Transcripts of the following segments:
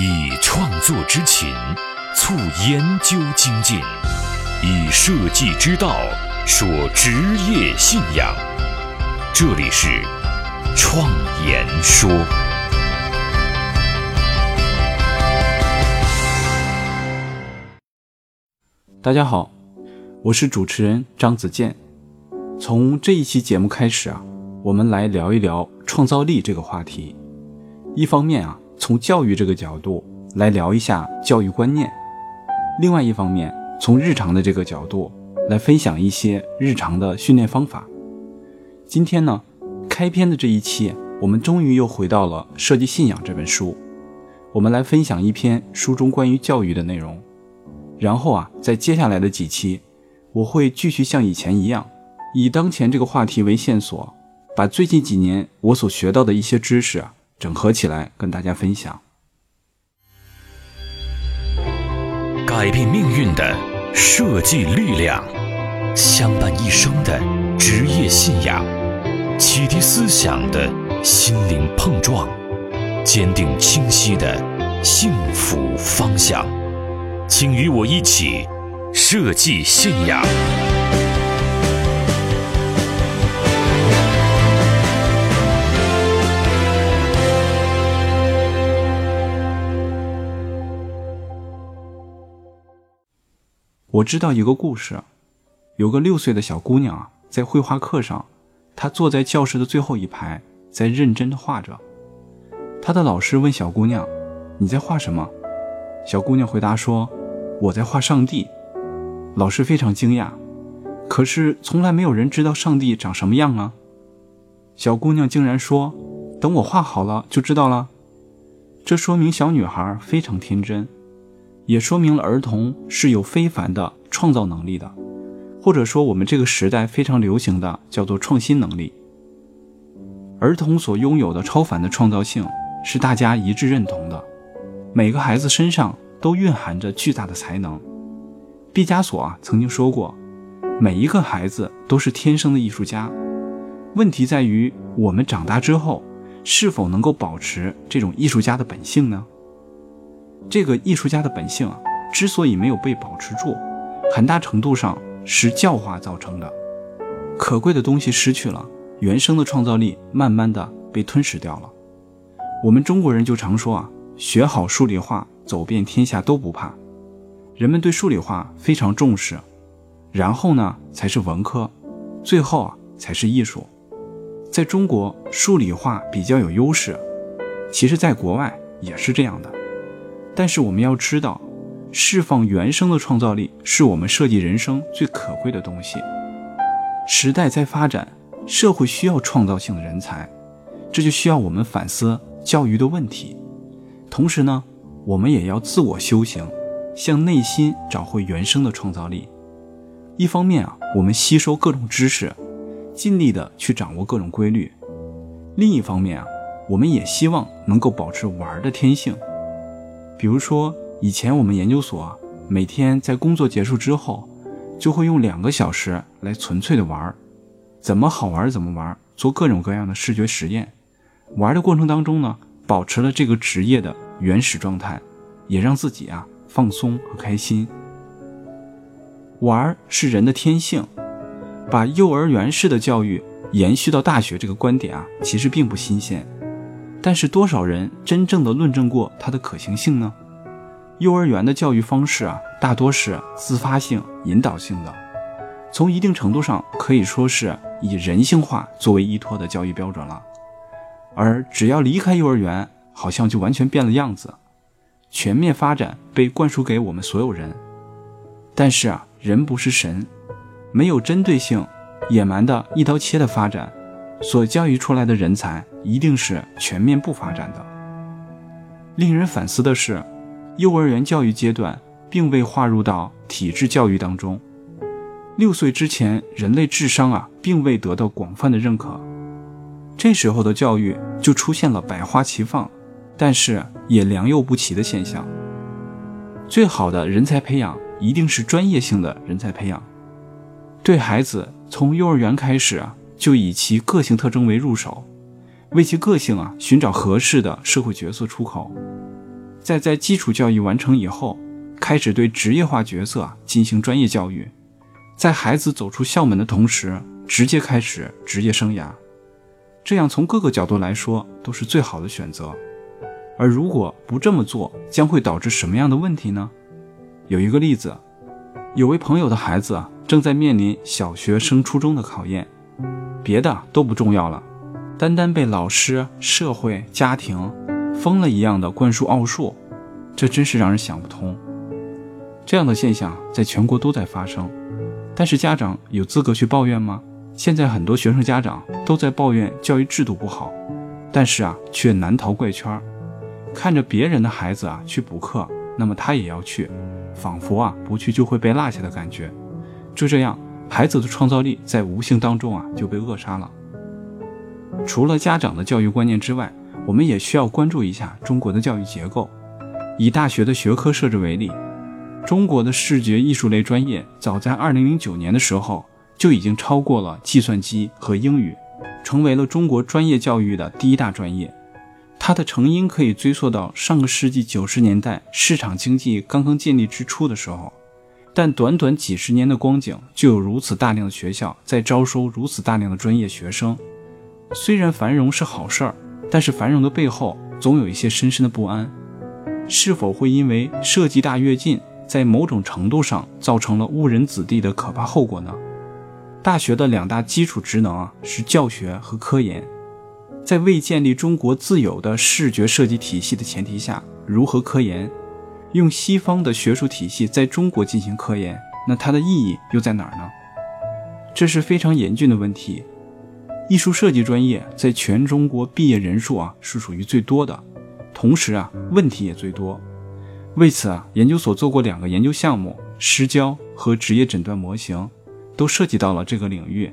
以创作之情促研究精进，以设计之道说职业信仰。这里是创言说。大家好，我是主持人张子健。从这一期节目开始啊，我们来聊一聊创造力这个话题。一方面啊，从教育这个角度来聊一下教育观念；另外一方面，从日常的这个角度来分享一些日常的训练方法。今天呢，开篇的这一期，我们终于又回到了《设计信仰》这本书，我们来分享一篇书中关于教育的内容。然后啊，在接下来的几期，我会继续像以前一样，以当前这个话题为线索，把最近几年我所学到的一些知识啊，整合起来跟大家分享。改变命运的设计力量，相伴一生的职业信仰，启迪思想的心灵碰撞，坚定清晰的幸福方向。请与我一起设计信仰。我知道一个故事，有个六岁的小姑娘啊，在绘画课上，她坐在教室的最后一排，在认真的画着。她的老师问小姑娘：“你在画什么？”小姑娘回答说。我在画上帝，老师非常惊讶，可是从来没有人知道上帝长什么样啊！小姑娘竟然说：“等我画好了就知道了。”这说明小女孩非常天真，也说明了儿童是有非凡的创造能力的，或者说我们这个时代非常流行的叫做创新能力。儿童所拥有的超凡的创造性是大家一致认同的，每个孩子身上。都蕴含着巨大的才能。毕加索啊曾经说过，每一个孩子都是天生的艺术家，问题在于我们长大之后是否能够保持这种艺术家的本性呢？这个艺术家的本性啊，之所以没有被保持住，很大程度上是教化造成的。可贵的东西失去了，原生的创造力慢慢的被吞噬掉了。我们中国人就常说啊，学好数理化。走遍天下都不怕，人们对数理化非常重视，然后呢才是文科，最后啊才是艺术。在中国，数理化比较有优势，其实在国外也是这样的。但是我们要知道，释放原生的创造力是我们设计人生最可贵的东西。时代在发展，社会需要创造性的人才，这就需要我们反思教育的问题，同时呢。我们也要自我修行，向内心找回原生的创造力。一方面啊，我们吸收各种知识，尽力的去掌握各种规律；另一方面啊，我们也希望能够保持玩的天性。比如说，以前我们研究所每天在工作结束之后，就会用两个小时来纯粹的玩，怎么好玩怎么玩，做各种各样的视觉实验。玩的过程当中呢，保持了这个职业的。原始状态，也让自己啊放松和开心。玩是人的天性，把幼儿园式的教育延续到大学这个观点啊，其实并不新鲜。但是多少人真正的论证过它的可行性呢？幼儿园的教育方式啊，大多是自发性、引导性的，从一定程度上可以说是以人性化作为依托的教育标准了。而只要离开幼儿园，好像就完全变了样子，全面发展被灌输给我们所有人。但是啊，人不是神，没有针对性、野蛮的一刀切的发展，所教育出来的人才一定是全面不发展的。令人反思的是，幼儿园教育阶段并未划入到体制教育当中。六岁之前，人类智商啊，并未得到广泛的认可。这时候的教育就出现了百花齐放。但是也良莠不齐的现象。最好的人才培养一定是专业性的人才培养。对孩子从幼儿园开始啊，就以其个性特征为入手，为其个性啊寻找合适的社会角色出口。再在基础教育完成以后，开始对职业化角色进行专业教育，在孩子走出校门的同时，直接开始职业生涯。这样从各个角度来说都是最好的选择。而如果不这么做，将会导致什么样的问题呢？有一个例子，有位朋友的孩子啊，正在面临小学升初中的考验，别的都不重要了，单单被老师、社会、家庭疯了一样的灌输奥数，这真是让人想不通。这样的现象在全国都在发生，但是家长有资格去抱怨吗？现在很多学生家长都在抱怨教育制度不好，但是啊，却难逃怪圈，看着别人的孩子啊去补课，那么他也要去。仿佛啊，不去就会被落下的感觉。就这样，孩子的创造力在无形当中啊就被扼杀了。除了家长的教育观念之外，我们也需要关注一下中国的教育结构。以大学的学科设置为例，中国的视觉艺术类专业早在2009年的时候就已经超过了计算机和英语，成为了中国专业教育的第一大专业。它的成因可以追溯到上个世纪九十年代市场经济刚刚建立之初的时候，但短短几十年的光景，就有如此大量的学校在招收如此大量的专业学生。虽然繁荣是好事儿，但是繁荣的背后总有一些深深的不安。是否会因为设计大跃进，在某种程度上造成了误人子弟的可怕后果呢？大学的两大基础职能啊，是教学和科研。在未建立中国自有的视觉设计体系的前提下，如何科研？用西方的学术体系在中国进行科研，那它的意义又在哪儿呢？这是非常严峻的问题。艺术设计专业在全中国毕业人数啊是属于最多的，同时啊问题也最多。为此啊，研究所做过两个研究项目，失焦和职业诊断模型，都涉及到了这个领域。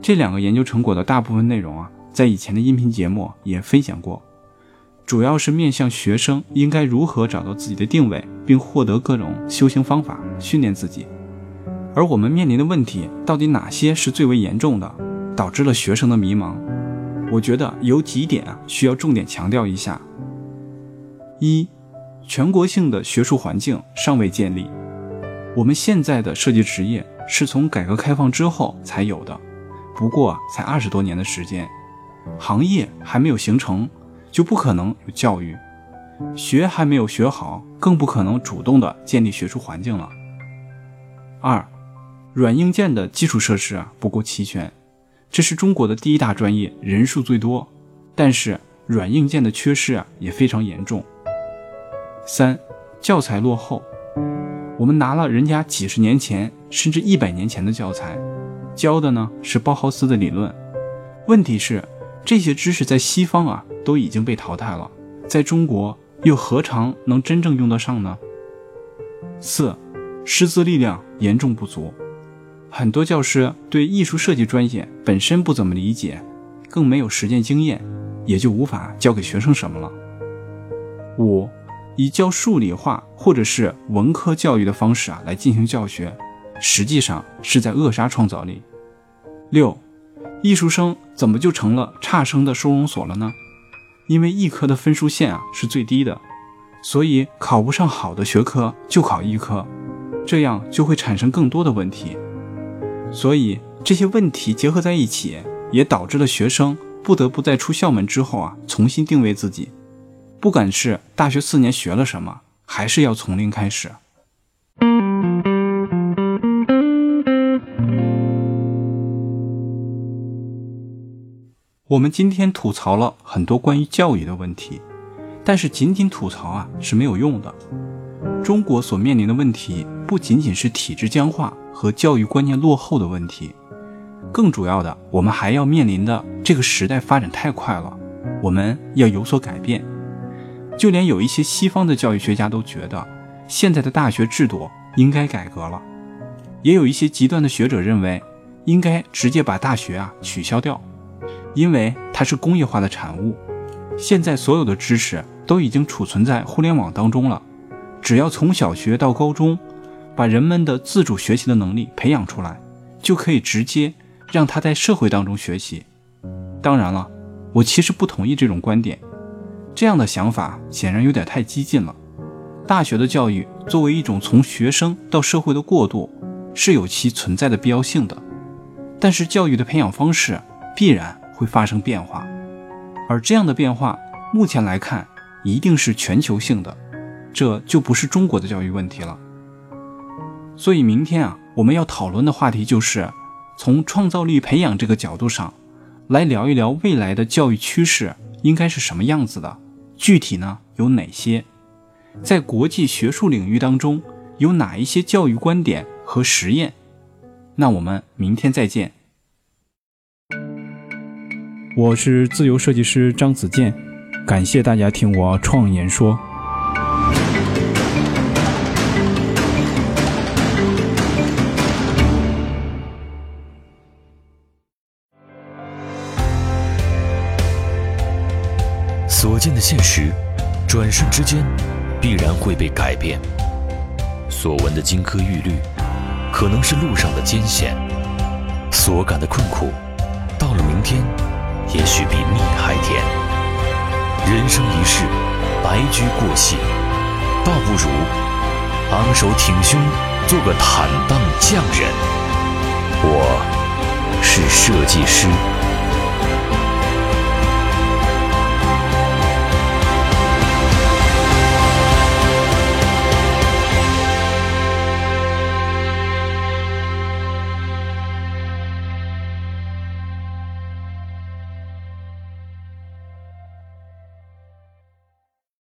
这两个研究成果的大部分内容啊。在以前的音频节目也分享过，主要是面向学生应该如何找到自己的定位，并获得各种修行方法训练自己。而我们面临的问题到底哪些是最为严重的，导致了学生的迷茫？我觉得有几点啊需要重点强调一下：一，全国性的学术环境尚未建立。我们现在的设计职业是从改革开放之后才有的，不过才二十多年的时间。行业还没有形成，就不可能有教育；学还没有学好，更不可能主动的建立学术环境了。二，软硬件的基础设施啊不够齐全，这是中国的第一大专业，人数最多，但是软硬件的缺失啊也非常严重。三，教材落后，我们拿了人家几十年前甚至一百年前的教材，教的呢是包豪斯的理论，问题是。这些知识在西方啊都已经被淘汰了，在中国又何尝能真正用得上呢？四，师资力量严重不足，很多教师对艺术设计专业本身不怎么理解，更没有实践经验，也就无法教给学生什么了。五，以教数理化或者是文科教育的方式啊来进行教学，实际上是在扼杀创造力。六。艺术生怎么就成了差生的收容所了呢？因为艺科的分数线啊是最低的，所以考不上好的学科就考艺科，这样就会产生更多的问题。所以这些问题结合在一起，也导致了学生不得不在出校门之后啊重新定位自己，不管是大学四年学了什么，还是要从零开始。我们今天吐槽了很多关于教育的问题，但是仅仅吐槽啊是没有用的。中国所面临的问题不仅仅是体制僵化和教育观念落后的问题，更主要的，我们还要面临的这个时代发展太快了，我们要有所改变。就连有一些西方的教育学家都觉得，现在的大学制度应该改革了，也有一些极端的学者认为，应该直接把大学啊取消掉。因为它是工业化的产物，现在所有的知识都已经储存在互联网当中了。只要从小学到高中，把人们的自主学习的能力培养出来，就可以直接让他在社会当中学习。当然了，我其实不同意这种观点，这样的想法显然有点太激进了。大学的教育作为一种从学生到社会的过渡，是有其存在的必要性的。但是，教育的培养方式必然会发生变化，而这样的变化，目前来看，一定是全球性的，这就不是中国的教育问题了。所以，明天啊，我们要讨论的话题就是从创造力培养这个角度上，来聊一聊未来的教育趋势应该是什么样子的，具体呢有哪些？在国际学术领域当中，有哪一些教育观点和实验？那我们明天再见。我是自由设计师张子健，感谢大家听我创言说。所见的现实，转瞬之间。必然会被改变。所闻的金科玉律，可能是路上的艰险；所感的困苦，到了明天，也许比蜜还甜。人生一世，白驹过隙，倒不如昂首挺胸，做个坦荡匠人。我是设计师。